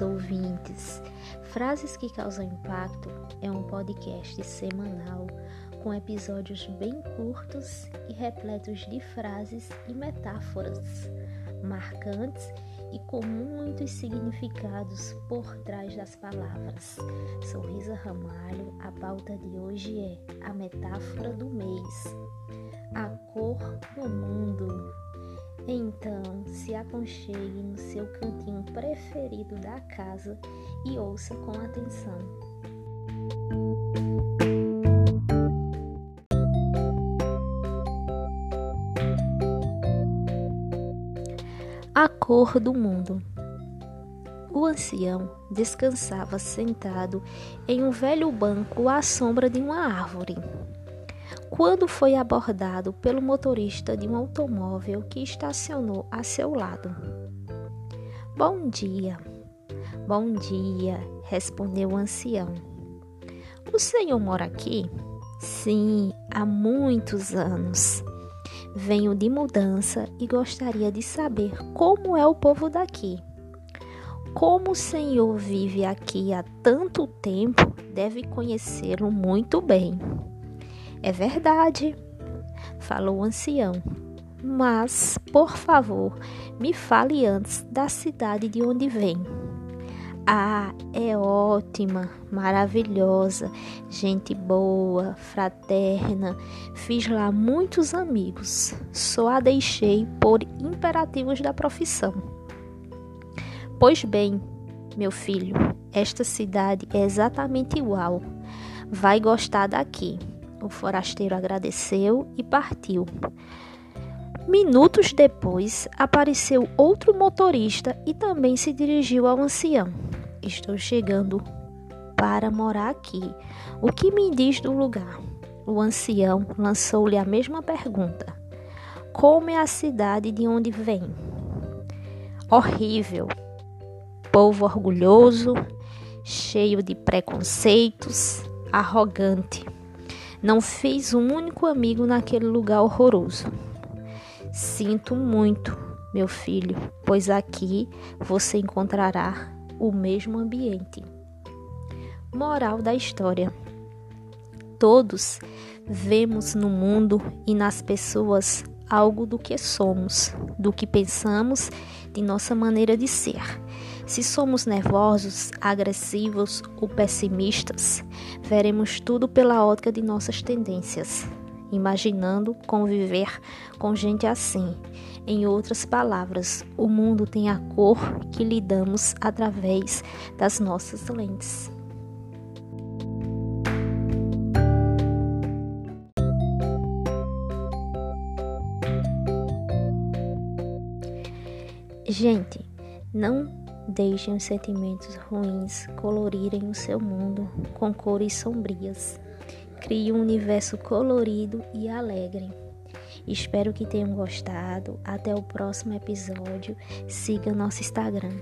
ouvintes. Frases que causam impacto é um podcast semanal com episódios bem curtos e repletos de frases e metáforas marcantes e com muitos significados por trás das palavras. Sou Risa Ramalho, a pauta de hoje é a metáfora do mês, a cor do mundo. Então, se aconchegue no seu cantinho preferido da casa e ouça com atenção. A cor do mundo. O ancião descansava sentado em um velho banco à sombra de uma árvore. Quando foi abordado pelo motorista de um automóvel que estacionou a seu lado. Bom dia, bom dia, respondeu o ancião. O senhor mora aqui? Sim, há muitos anos. Venho de mudança e gostaria de saber como é o povo daqui. Como o Senhor vive aqui há tanto tempo, deve conhecê-lo muito bem. É verdade, falou o ancião. Mas, por favor, me fale antes da cidade de onde vem. Ah, é ótima, maravilhosa, gente boa, fraterna. Fiz lá muitos amigos. Só a deixei por imperativos da profissão. Pois bem, meu filho, esta cidade é exatamente igual. Vai gostar daqui. O forasteiro agradeceu e partiu. Minutos depois, apareceu outro motorista e também se dirigiu ao ancião. Estou chegando para morar aqui. O que me diz do lugar? O ancião lançou-lhe a mesma pergunta. Como é a cidade de onde vem? Horrível. Povo orgulhoso, cheio de preconceitos, arrogante. Não fiz um único amigo naquele lugar horroroso. Sinto muito, meu filho, pois aqui você encontrará o mesmo ambiente. Moral da história: Todos vemos no mundo e nas pessoas algo do que somos, do que pensamos, de nossa maneira de ser. Se somos nervosos, agressivos ou pessimistas, veremos tudo pela ótica de nossas tendências imaginando conviver com gente assim. Em outras palavras, o mundo tem a cor que lhe damos através das nossas lentes. Gente, não deixem os sentimentos ruins colorirem o seu mundo com cores sombrias. Crie um universo colorido e alegre. Espero que tenham gostado. Até o próximo episódio. Siga nosso Instagram.